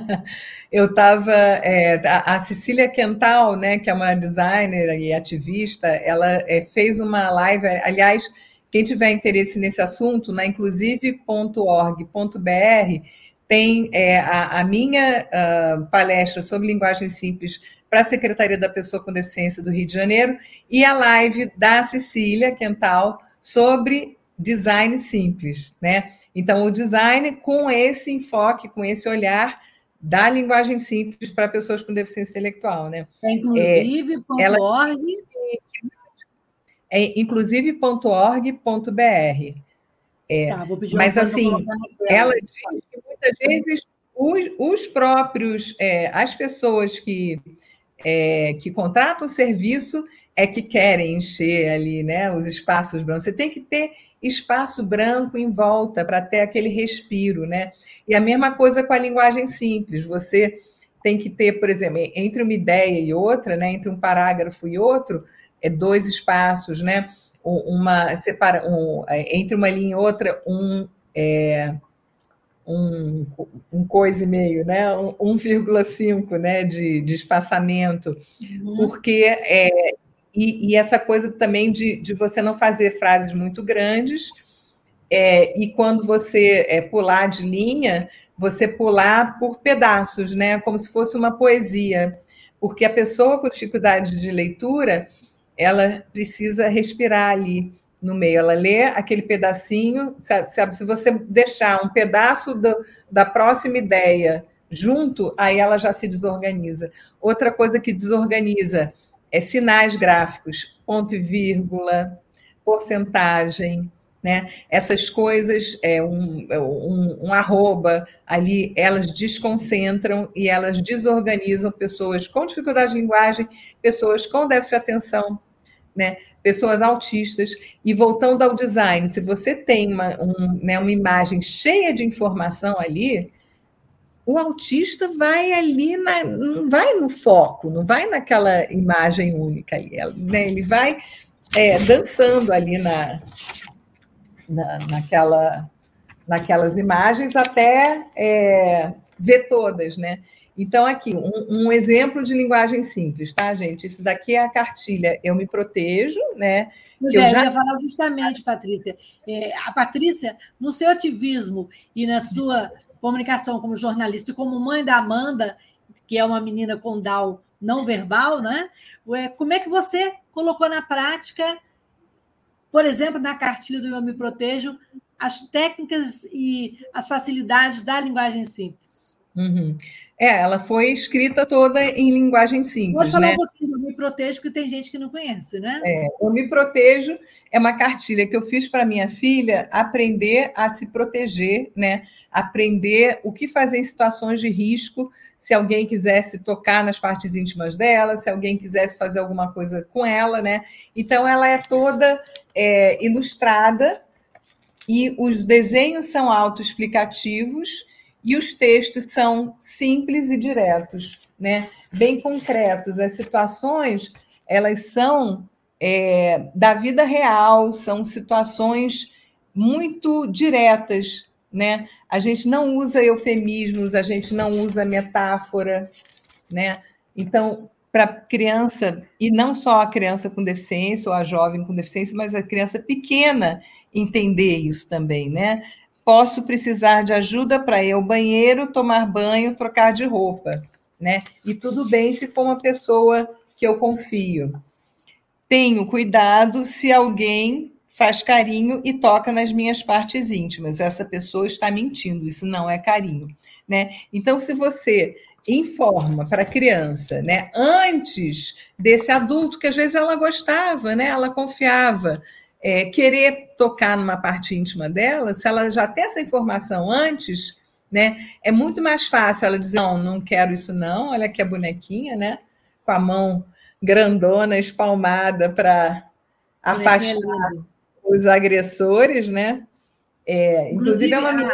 Eu estava. É, a, a Cecília Quental, né, que é uma designer e ativista, ela é, fez uma live. Aliás, quem tiver interesse nesse assunto, na inclusive.org.br, tem é, a, a, minha uh, palestra sobre linguagem simples para a Secretaria da Pessoa com Deficiência do Rio de Janeiro e a live da Cecília Quental sobre design simples, né? Então, o design com esse enfoque, com esse olhar da linguagem simples para pessoas com deficiência intelectual, né? É inclusive.org. É, ela... é inclusive.org.br. É, tá, mas assim, ela diz que muitas vezes os, os próprios, é, as pessoas que, é, que contratam o serviço é que querem encher ali, né, os espaços brancos. Você tem que ter espaço branco em volta para ter aquele respiro, né? E a mesma coisa com a linguagem simples. Você tem que ter, por exemplo, entre uma ideia e outra, né, entre um parágrafo e outro, é dois espaços, né? Uma separa um, é, entre uma linha e outra um é, um, um coisa e meio, né? 1,5 né? de, de espaçamento, uhum. porque é, e, e, essa coisa também de, de você não fazer frases muito grandes, é, e quando você é, pular de linha, você pular por pedaços, né? Como se fosse uma poesia. Porque a pessoa com dificuldade de leitura, ela precisa respirar ali no meio. Ela lê aquele pedacinho, sabe? sabe se você deixar um pedaço do, da próxima ideia junto, aí ela já se desorganiza. Outra coisa que desorganiza é, sinais gráficos, ponto e vírgula, porcentagem, né? Essas coisas, é, um, é, um, um, arroba ali, elas desconcentram e elas desorganizam pessoas com dificuldade de linguagem, pessoas com déficit de atenção, né? pessoas autistas. E voltando ao design, se você tem uma, um, né, uma imagem cheia de informação ali, o autista vai ali, na, não vai no foco, não vai naquela imagem única ali, né? ele vai é, dançando ali na, na, naquela, naquelas imagens até é, ver todas, né? Então, aqui, um, um, exemplo de linguagem simples, tá, gente? Isso daqui é a cartilha Eu Me Protejo, né? É, eu, já... eu ia falar justamente, Patrícia. É, a Patrícia, no seu ativismo e na sua comunicação como jornalista e como mãe da Amanda, que é uma menina com Down não verbal, né? Como é que você colocou na prática, por exemplo, na cartilha do Eu Me Protejo, as técnicas e as facilidades da linguagem simples? Uhum. É, ela foi escrita toda em linguagem simples. Pode falar né? um pouquinho do Me Protejo, porque tem gente que não conhece, né? É, o Me Protejo é uma cartilha que eu fiz para minha filha aprender a se proteger, né? Aprender o que fazer em situações de risco, se alguém quisesse tocar nas partes íntimas dela, se alguém quisesse fazer alguma coisa com ela, né? Então, ela é toda é, ilustrada e os desenhos são autoexplicativos e os textos são simples e diretos, né? bem concretos. As situações elas são é, da vida real, são situações muito diretas. Né? A gente não usa eufemismos, a gente não usa metáfora. Né? Então, para criança, e não só a criança com deficiência ou a jovem com deficiência, mas a criança pequena entender isso também, né? Posso precisar de ajuda para ir ao banheiro, tomar banho, trocar de roupa, né? E tudo bem se for uma pessoa que eu confio. Tenho cuidado se alguém faz carinho e toca nas minhas partes íntimas. Essa pessoa está mentindo, isso não é carinho, né? Então, se você informa para a criança, né, antes desse adulto que às vezes ela gostava, né, ela confiava, é, querer tocar numa parte íntima dela, se ela já tem essa informação antes, né, é muito mais fácil ela dizer, não, não quero isso não, olha aqui a bonequinha, né, com a mão grandona, espalmada para afastar os agressores, né, é, inclusive, inclusive, é uma menina...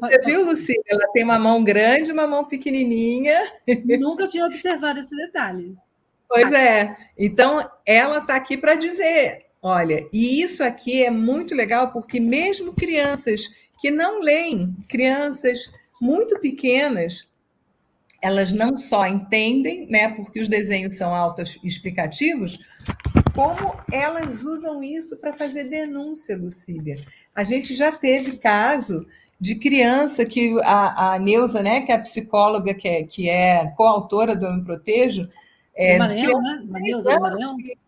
Você viu, Lucília? Ela tem uma mão grande uma mão pequenininha. Nunca tinha observado esse detalhe. Pois é. Então, ela está aqui para dizer: Olha, e isso aqui é muito legal porque mesmo crianças que não leem. Crianças muito pequenas, elas não só entendem, né, porque os desenhos são autoexplicativos, como elas usam isso para fazer denúncia, Lucília. A gente já teve caso de criança que a, a Neuza, né, que é a psicóloga que é, que é coautora do Eu Me Protejo, é, Maranhão, né? Neuza Maranhão. Que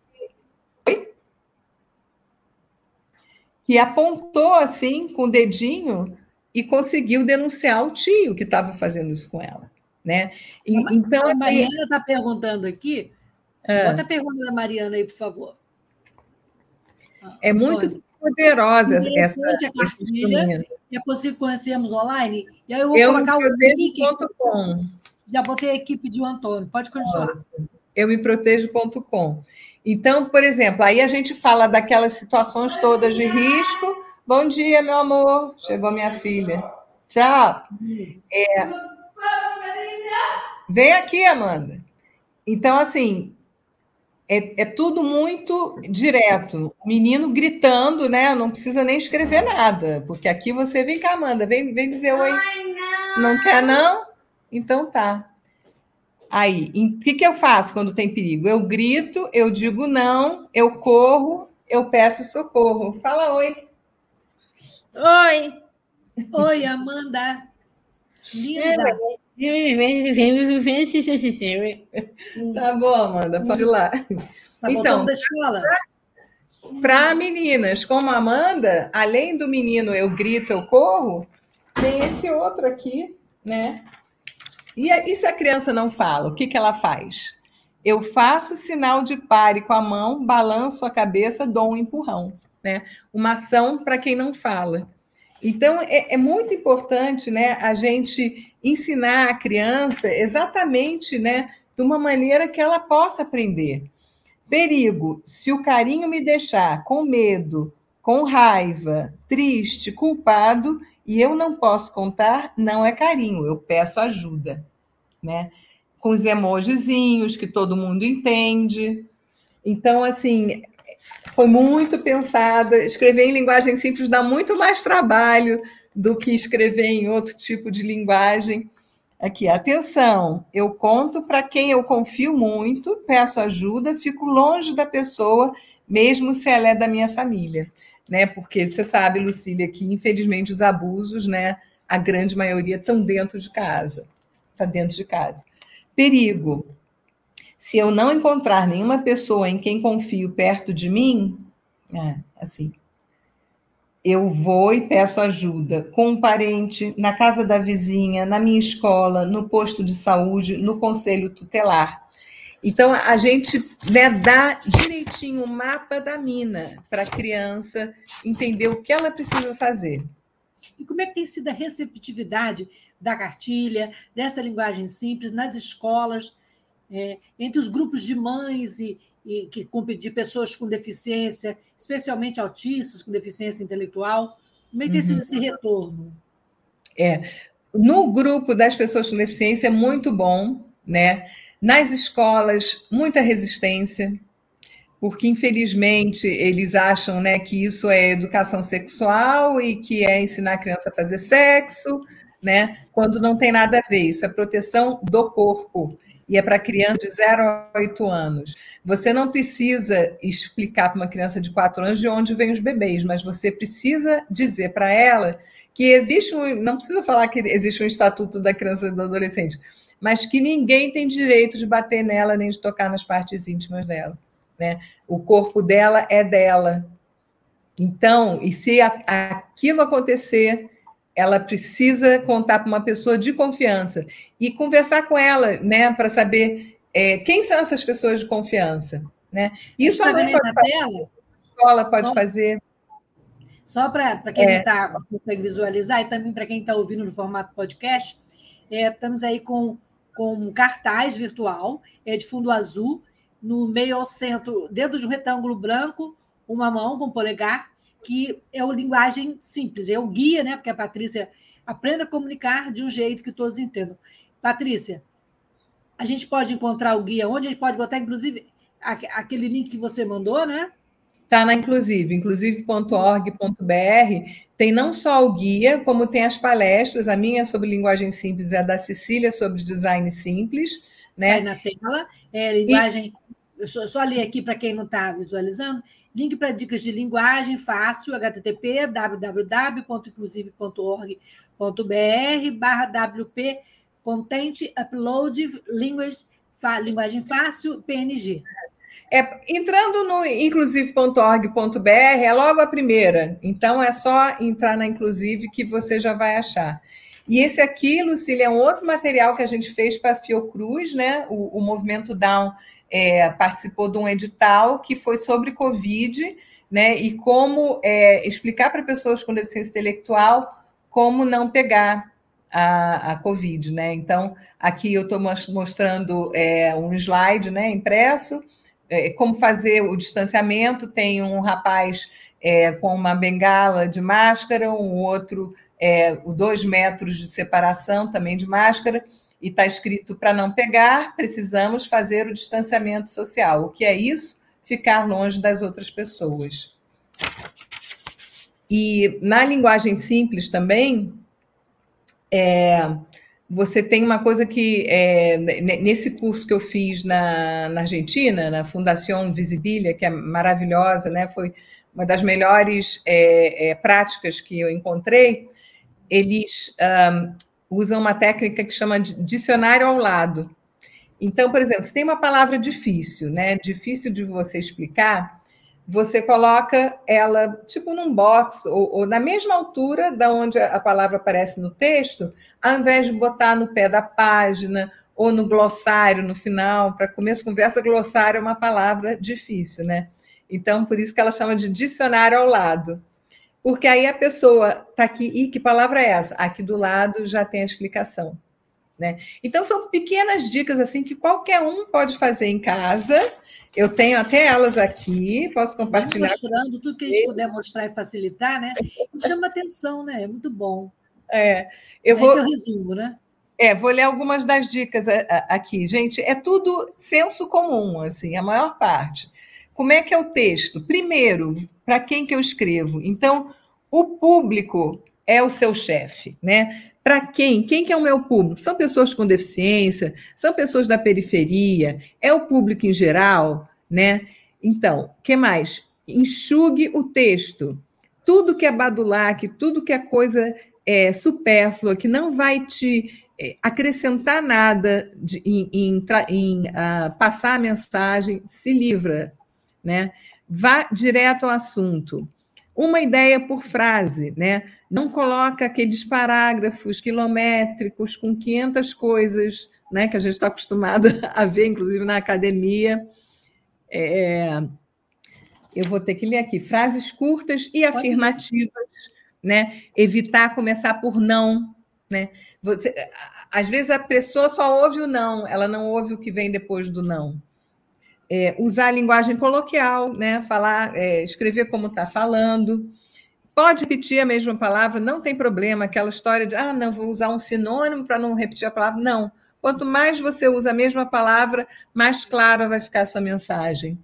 apontou assim com o dedinho e conseguiu denunciar o tio que estava fazendo isso com ela. Né? E, então, a Mariana está perguntando aqui. É. Bota a pergunta da Mariana aí, por favor. É muito poderosa essa, cartilha. É possível conhecermos online? E aí eu vou eu colocar o link. Já botei a equipe de Antônio. Pode continuar. Eu me protejo.com. Então, por exemplo, aí a gente fala daquelas situações todas de risco. Bom dia, meu amor. Chegou minha filha. Tchau. É... Vem aqui, Amanda. Então, assim, é, é, tudo muito direto. O menino gritando, né? Não precisa nem escrever nada, porque aqui você vem cá, Amanda, vem, vem dizer oi. Ai, não. não quer, não? Então tá. Aí, o que, que eu faço quando tem perigo? Eu grito, eu digo não, eu corro, eu peço socorro. Fala oi. Oi. Oi, Amanda. Linda. tá bom, Amanda, pode ir lá. Tá então, da escola. Para meninas como a Amanda, além do menino eu grito, eu corro, tem esse outro aqui, né? E, e se a criança não fala, o que, que ela faz? Eu faço sinal de pare com a mão, balanço a cabeça, dou um empurrão. Né? Uma ação para quem não fala. Então, é, é, muito importante né, a gente ensinar a criança exatamente né, de uma maneira que ela possa aprender. Perigo, se o carinho me deixar com medo, com raiva, triste, culpado, e eu não posso contar, não é carinho, eu peço ajuda, né? Com os emojizinhos que todo mundo entende. Então, assim, foi muito pensada. Escrever em linguagem simples dá muito mais trabalho do que escrever em outro tipo de linguagem. Aqui, atenção, eu conto para quem eu confio muito, peço ajuda, fico longe da pessoa, mesmo se ela é da minha família. Né? Porque você sabe, Lucília, que infelizmente os abusos, né, a grande maioria estão dentro de casa. Está dentro de casa. Perigo. Se eu não encontrar nenhuma pessoa em quem confio perto de mim, é, assim, eu vou e peço ajuda com um parente, na casa da vizinha, na minha escola, no posto de saúde, no conselho tutelar. Então, a gente né, dá direitinho o mapa da mina para a criança entender o que ela precisa fazer. E como é que tem sido a receptividade da cartilha, dessa linguagem simples, nas escolas, é, entre os grupos de mães e, e que, de pessoas com deficiência, especialmente autistas com deficiência intelectual? Como é que tem sido uhum. esse retorno? É, no grupo das pessoas com deficiência é muito bom, né? Nas escolas, muita resistência, porque infelizmente eles acham né, que isso é educação sexual e que é ensinar a criança a fazer sexo, né? Quando não tem nada a ver, isso é proteção do corpo e é para criança de 0 a 8 anos. Você não precisa explicar para uma criança de 4 anos de onde vêm os bebês, mas você precisa dizer para ela que existe um. Não precisa falar que existe um estatuto da criança e do adolescente, mas que ninguém tem direito de bater nela nem de tocar nas partes íntimas dela. Né? O corpo dela é dela. Então, e se aquilo acontecer, ela precisa contar para uma pessoa de confiança e conversar com ela, né, para saber é, quem são essas pessoas de confiança, né? Isso a mãe pode fazer, tela? a escola pode só, fazer. Só para quem é. não está consegue visualizar e também para quem está ouvindo no formato podcast, é, estamos aí com, com um cartaz virtual é, de fundo azul, no meio ao centro, dentro de um retângulo branco, uma mão com um polegar que é uma linguagem simples, é o guia, né? Porque a Patrícia aprenda a comunicar de um jeito que todos entendam. Patrícia, a gente pode encontrar o guia onde a gente pode botar, inclusive, aquele link que você mandou, né? Está na Inclusive, inclusive.org.br. Tem não só o guia, como tem as palestras. A minha é sobre linguagem simples, é a da Cecília sobre design simples. Né? Aí na tela, é linguagem. E... Eu só, só li aqui para quem não está visualizando. Link para dicas de linguagem fácil, http www.inclusive.org.br barra WP Content Upload Language, Linguagem Fácil PNG. É, entrando no inclusive.org.br é logo a primeira, então é só entrar na Inclusive que você já vai achar. E esse aqui, Lucília, é um outro material que a gente fez para a Fiocruz, né? O, o Movimento Down é, participou de um edital que foi sobre Covid, né? E como é, explicar para pessoas com deficiência intelectual como não pegar a, a Covid, né? Então, aqui eu estou mostrando é, um slide né, impresso é, como fazer o distanciamento. Tem um rapaz é, com uma bengala de máscara, um outro é, dois metros de separação também de máscara, e está escrito para não pegar, precisamos fazer o distanciamento social. O que é isso? Ficar longe das outras pessoas. E na linguagem simples também, é, você tem uma coisa que, é, nesse curso que eu fiz na, na Argentina, na Fundação Visibilia, que é maravilhosa, né? foi uma das melhores é, é, práticas que eu encontrei, eles um, usam uma técnica que chama de dicionário ao lado. Então, por exemplo, se tem uma palavra difícil, né? difícil de você explicar, você coloca ela tipo num box ou, ou, na mesma altura da onde a palavra aparece no texto, ao invés de botar no pé da página ou no glossário no final, para começo de conversa, glossário é uma palavra difícil, né? Então, por isso que ela chama de dicionário ao lado. Porque aí a pessoa está aqui, e que palavra é essa? Aqui do lado já tem a explicação. Né? Então, são pequenas dicas assim que qualquer um pode fazer em casa eu tenho até elas aqui, posso compartilhar. Mostrando tudo que a gente puder mostrar e facilitar, né? chama atenção, né? É muito bom. É, eu vou. Esse é o resumo, né? É, vou ler algumas das dicas aqui. Gente, é tudo senso comum, assim, a maior parte. Como é que é o texto? Primeiro, para quem que eu escrevo? Então, o público é o seu chefe, né? Para quem? Quem que é o meu público? São pessoas com deficiência? São pessoas da periferia? É o público em geral? Né? Então, que mais? Enxugue o texto. Tudo que é badulac, tudo que é coisa é, supérflua, que não vai te é, acrescentar nada de, em, em, em uh, passar a mensagem, se livra. Né? Vá direto ao assunto uma ideia por frase, né? Não coloca aqueles parágrafos quilométricos com 500 coisas, né? Que a gente está acostumado a ver, inclusive na academia. É... Eu vou ter que ler aqui frases curtas e afirmativas, né? Evitar começar por não, né? Você, às vezes a pessoa só ouve o não, ela não ouve o que vem depois do não é, usar a linguagem coloquial, né? Falar, é, escrever como está falando. Pode repetir a mesma palavra, não tem problema. Aquela história de, ah, não, vou usar um sinônimo para não repetir a palavra. Não. Quanto mais você usa a mesma palavra, mais clara vai ficar a sua mensagem.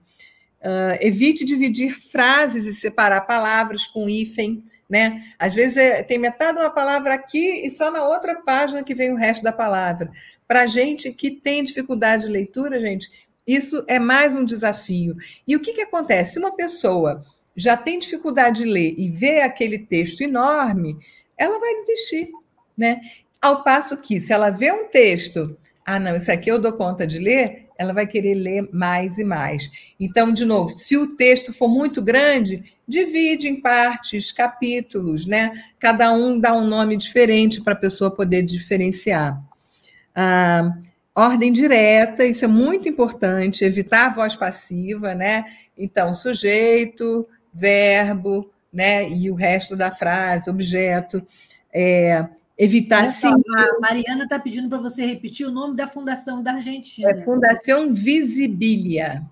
Uh, evite dividir frases e separar palavras com hífen. Né? Às vezes é, tem metade de uma palavra aqui e só na outra página que vem o resto da palavra. Para gente que tem dificuldade de leitura, gente, isso é mais um desafio. E o que, que acontece? Se uma pessoa já tem dificuldade de ler e vê aquele texto enorme, ela vai desistir, né? Ao passo que, se ela vê um texto, ah, não, isso aqui eu dou conta de ler, ela vai querer ler mais e mais. Então, de novo, se o texto for muito grande, divide em partes, capítulos, né? Cada um dá um nome diferente para a pessoa poder diferenciar. Ah, ordem direta, isso é muito importante, evitar a voz passiva, né? Então, sujeito, verbo, né? E o resto da frase, objeto. É, evitar sim. A Mariana está pedindo para você repetir o nome da fundação da Argentina. É Fundação Visibilia.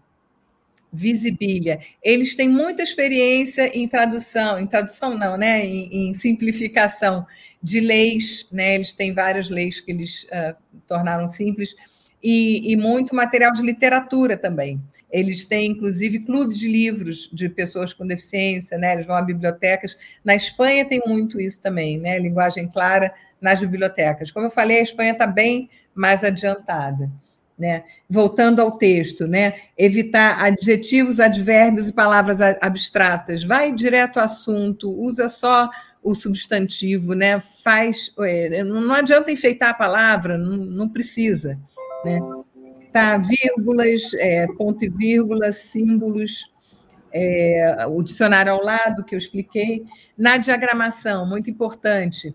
Visibilia. Eles têm muita experiência em tradução, em tradução não, né? Em, em simplificação de leis, né? Eles têm várias leis que eles uh, tornaram simples. e, e, muito material de literatura também. Eles têm, inclusive, clubes de livros de pessoas com deficiência, né? Eles vão a bibliotecas. Na Espanha tem muito isso também, né? Linguagem clara nas bibliotecas. Como eu falei, a Espanha está bem mais adiantada. Né? Voltando ao texto, né? evitar adjetivos, advérbios e palavras abstratas. Vai direto ao assunto, usa só o substantivo, né? Faz, é, não adianta enfeitar a palavra, não, precisa, né? Tá, vírgulas, é, ponto e vírgula, símbolos, é, o dicionário ao lado que eu expliquei. Na diagramação, muito importante,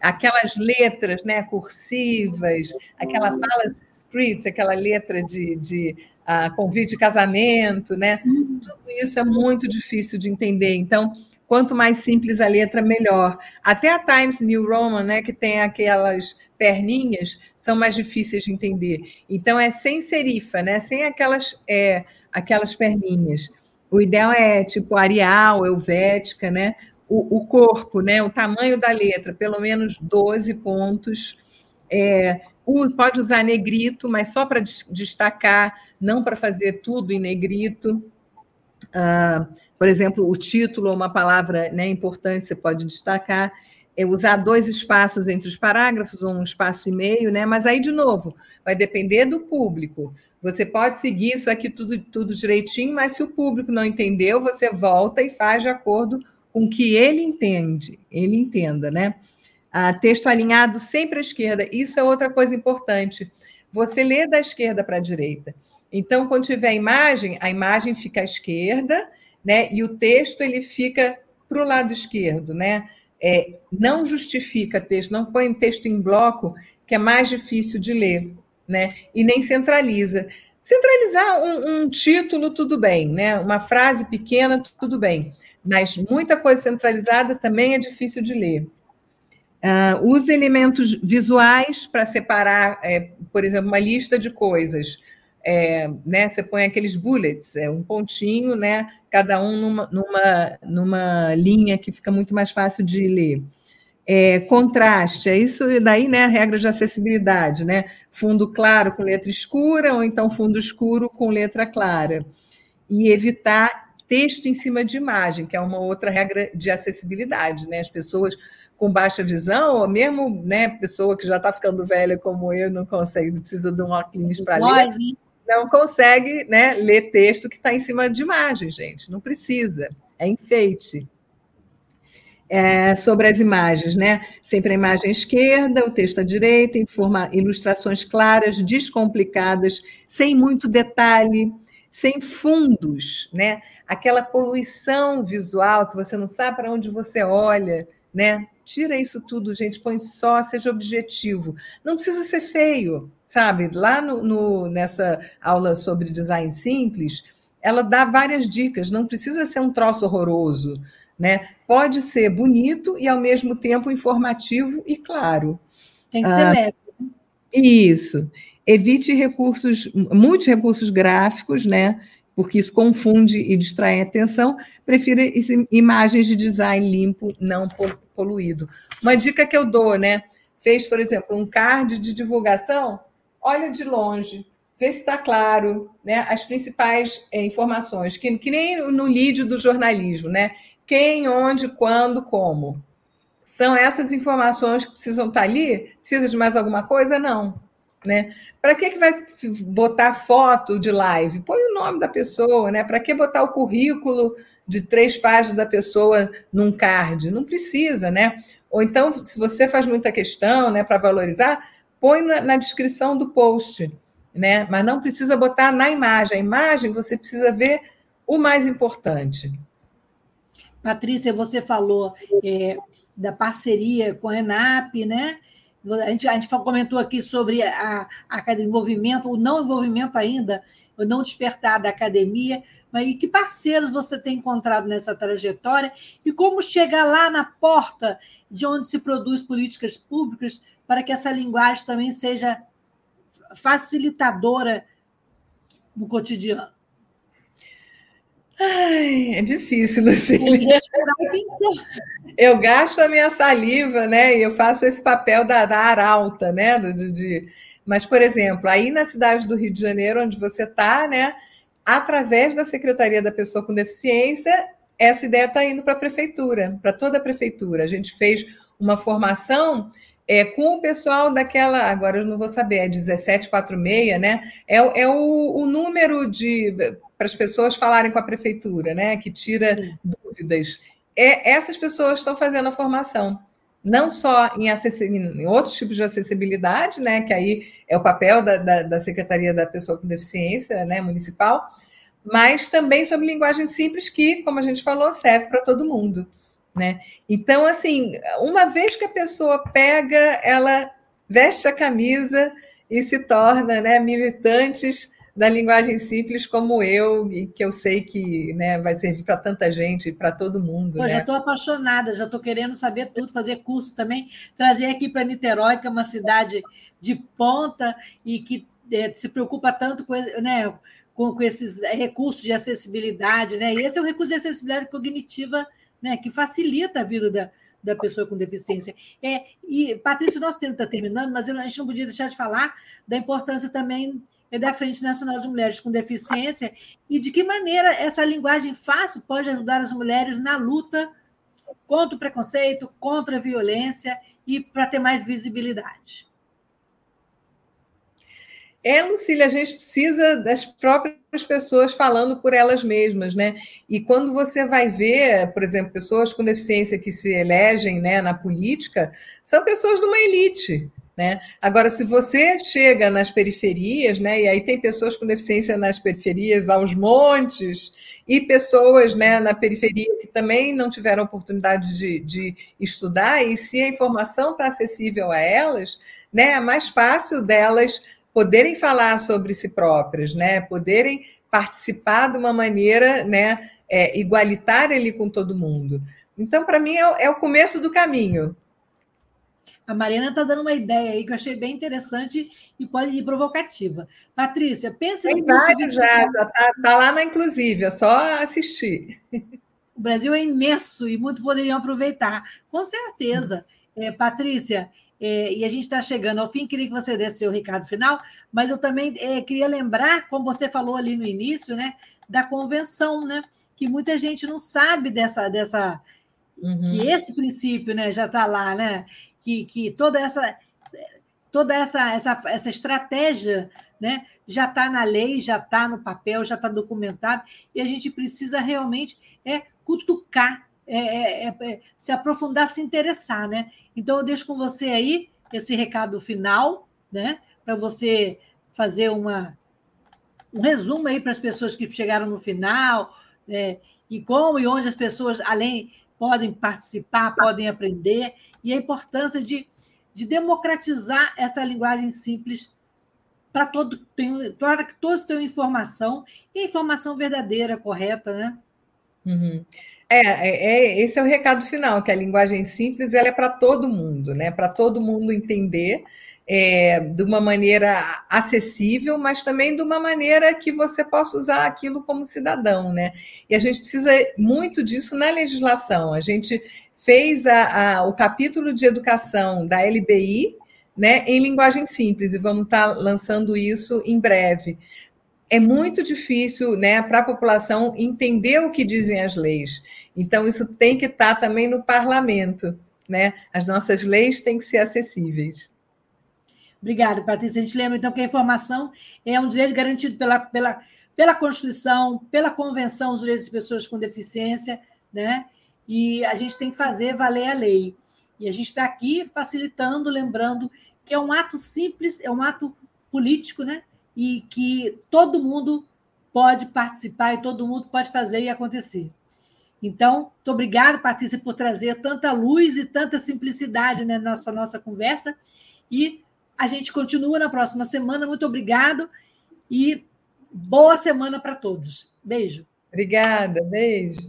aquelas letras, né, cursivas, aquela fala script, aquela letra de, de uh, convite de casamento, né? Tudo isso é muito difícil de entender. Então, quanto mais simples a letra, melhor. Até a Times New Roman, né, que tem aquelas perninhas, são mais difíceis de entender. Então, é sem serifa, né, sem aquelas, é, aquelas perninhas. O ideal é tipo Arial, Helvética, né? O, o, corpo, né? o tamanho da letra, pelo menos 12 pontos. É, pode usar negrito, mas só para destacar, não para fazer tudo em negrito. Uh, por exemplo, o título, uma palavra né, importante, você pode destacar, é usar dois espaços entre os parágrafos, ou um espaço e meio, né? Mas aí, de novo, vai depender do público. Você pode seguir isso aqui tudo, tudo direitinho, mas se o público não entendeu, você volta e faz de acordo com o que ele entende, ele entenda, né? Ah, texto alinhado sempre à esquerda, isso é outra coisa importante. Você lê da esquerda para a direita. Então, quando tiver imagem, a imagem fica à esquerda, né? E o texto ele fica para o lado esquerdo, né? É, não justifica texto, não põe texto em bloco, que é mais difícil de ler, né? E nem centraliza. Centralizar um, um título, tudo bem, né? Uma frase pequena, tudo bem. Mas muita coisa centralizada também é difícil de ler. Uh, use elementos visuais para separar, é, por exemplo, uma lista de coisas é, né, você põe aqueles bullets, é um pontinho, né, cada um numa, numa, numa linha que fica muito mais fácil de ler. É, contraste, é isso daí, né, a regra de acessibilidade, né, fundo claro com letra escura, ou então fundo escuro com letra clara. E evitar texto em cima de imagem, que é uma outra regra de acessibilidade, né, as pessoas com baixa visão, ou mesmo né, pessoa que já está ficando velha como eu, não consegue, precisa de um óculos para ler não consegue né, ler texto que está em cima de imagem, gente. Não precisa. É enfeite. É, sobre as imagens, né? Sempre a imagem esquerda, o texto à direita, informa, ilustrações claras, descomplicadas, sem muito detalhe, sem fundos, né? Aquela poluição visual que você não sabe para onde você olha, né? Tira isso tudo, gente, põe só, seja objetivo. Não precisa ser feio, sabe? Lá no, no, nessa aula sobre design simples, ela dá várias dicas, não precisa ser um troço horroroso, né? Pode ser bonito e ao mesmo tempo informativo e claro. Tem que ser ah, leve. Isso. Evite recursos, muitos recursos gráficos, né? Porque isso confunde e distrai a atenção. Prefira imagens de design limpo, não poluído. Uma dica que eu dou, né? Fez, por exemplo, um card de divulgação, olha de longe, vê se está claro, né? As principais é, informações, que, que nem no lead do jornalismo, né? Quem, onde, quando, como. São essas informações que precisam estar tá ali? Precisa de mais alguma coisa? Não. Né? Para que, que vai botar foto de live? Põe o nome da pessoa, né? Para que botar o currículo de três páginas da pessoa num card? Não precisa, né? Ou então, se você faz muita questão, né, para valorizar, põe na, na descrição do post, né? Mas não precisa botar na imagem. A imagem você precisa ver o mais importante. Patrícia, você falou é, da parceria com a ENAP, né? A gente, a gente comentou aqui sobre a, a envolvimento, o não envolvimento ainda, o não despertar da academia, mas e que parceiros você tem encontrado nessa trajetória e como chegar lá na porta de onde se produz políticas públicas para que essa linguagem também seja facilitadora no cotidiano? Ai, é difícil, Lucília. Eu gasto a minha saliva, né? E eu faço esse papel da, da arauta, né? De, de, Mas, por exemplo, aí na cidade do Rio de Janeiro, onde você está, né, através da Secretaria da Pessoa com Deficiência, essa ideia está indo para a prefeitura, para toda a prefeitura. A gente fez uma formação é, com o pessoal daquela, agora eu não vou saber, é 1746, né? É, é o, o número de para as pessoas falarem com a prefeitura, né? Que tira dúvidas. É, essas pessoas estão fazendo a formação não só em, em, outros tipos de acessibilidade, né, que aí é o papel da, da, da, Secretaria da Pessoa com Deficiência né, Municipal, mas também sobre linguagem simples, que, como a gente falou, serve para todo mundo. Né? Então, assim, uma vez que a pessoa pega, ela veste a camisa e se torna né, militantes da linguagem simples como eu, e que eu sei que né, vai servir para tanta gente, para todo mundo. Pô, né? Já estou apaixonada, já estou querendo saber tudo, fazer curso também, trazer aqui para Niterói, que é uma cidade de ponta e que é, se preocupa tanto com, né, com, com, esses recursos de acessibilidade. Né? E esse é um recurso de acessibilidade cognitiva né, que facilita a vida da, da pessoa com deficiência. É, e, Patrícia, o nosso tempo está terminando, mas a gente não podia deixar de falar da importância também é da Frente Nacional de Mulheres com Deficiência e de que maneira essa linguagem fácil pode ajudar as mulheres na luta contra o preconceito, contra a violência e para ter mais visibilidade. É, Lucília, a gente precisa das próprias pessoas falando por elas mesmas, né? E quando você vai ver, por exemplo, pessoas com deficiência que se elegem né, na política, são pessoas de uma elite, né? Agora, se você chega nas periferias, né, e aí tem pessoas com deficiência nas periferias aos montes, e pessoas né, na periferia que também não tiveram oportunidade de, de estudar, e se a informação está acessível a elas, né, é mais fácil delas poderem falar sobre si próprias, né, poderem participar de uma maneira né, é, igualitária ali com todo mundo. Então, para mim, é, é o começo do caminho. A Mariana está dando uma ideia aí que eu achei bem interessante e pode ir provocativa. Patrícia, pensa em vários já, já está tá lá na Inclusive, é só assistir. O Brasil é imenso e muito poderiam aproveitar. Com certeza. É, Patrícia, é, e a gente está chegando ao fim, queria que você desse seu recado final, mas eu também é, queria lembrar, como você falou ali no início, né, da convenção, né? Que muita gente não sabe dessa, dessa uhum. que esse princípio né, já está lá, né? Que, que toda essa toda essa, essa, essa estratégia né, já está na lei, já está no papel, já está documentado, e a gente precisa realmente é, cutucar, é, é, é, é, se aprofundar, se interessar. Né? Então, eu deixo com você aí esse recado final, né, para você fazer uma, um resumo aí para as pessoas que chegaram no final, né, e como e onde as pessoas, além podem participar, podem aprender, e a importância de, de democratizar essa linguagem simples para todo, para que todos tenham informação, e informação verdadeira, correta, né? Uhum. É, é, é, esse é o recado final, que a linguagem simples ela é para todo mundo, né? Para todo mundo entender é, de uma maneira acessível, mas também de uma maneira que você possa usar aquilo como cidadão, né? E a gente precisa muito disso na legislação. A gente fez a, a, o capítulo de educação da LBI, né, em linguagem simples, e vamos estar lançando isso em breve. É muito difícil né, para a população entender o que dizem as leis. Então, isso tem que estar também no parlamento. Né? As nossas leis têm que ser acessíveis. Obrigada, Patrícia. A gente lembra, então, que a informação é um direito garantido pela, pela, pela Constituição, pela Convenção dos Direitos de Pessoas com Deficiência, né? e a gente tem que fazer valer a lei. E a gente está aqui facilitando, lembrando que é um ato simples, é um ato político, né? E que todo mundo pode participar e todo mundo pode fazer e acontecer. Então, muito obrigada, Patrícia, por trazer tanta luz e tanta simplicidade né, na nossa, nossa conversa. E a gente continua na próxima semana. Muito obrigado e boa semana para todos. Beijo. Obrigada, beijo.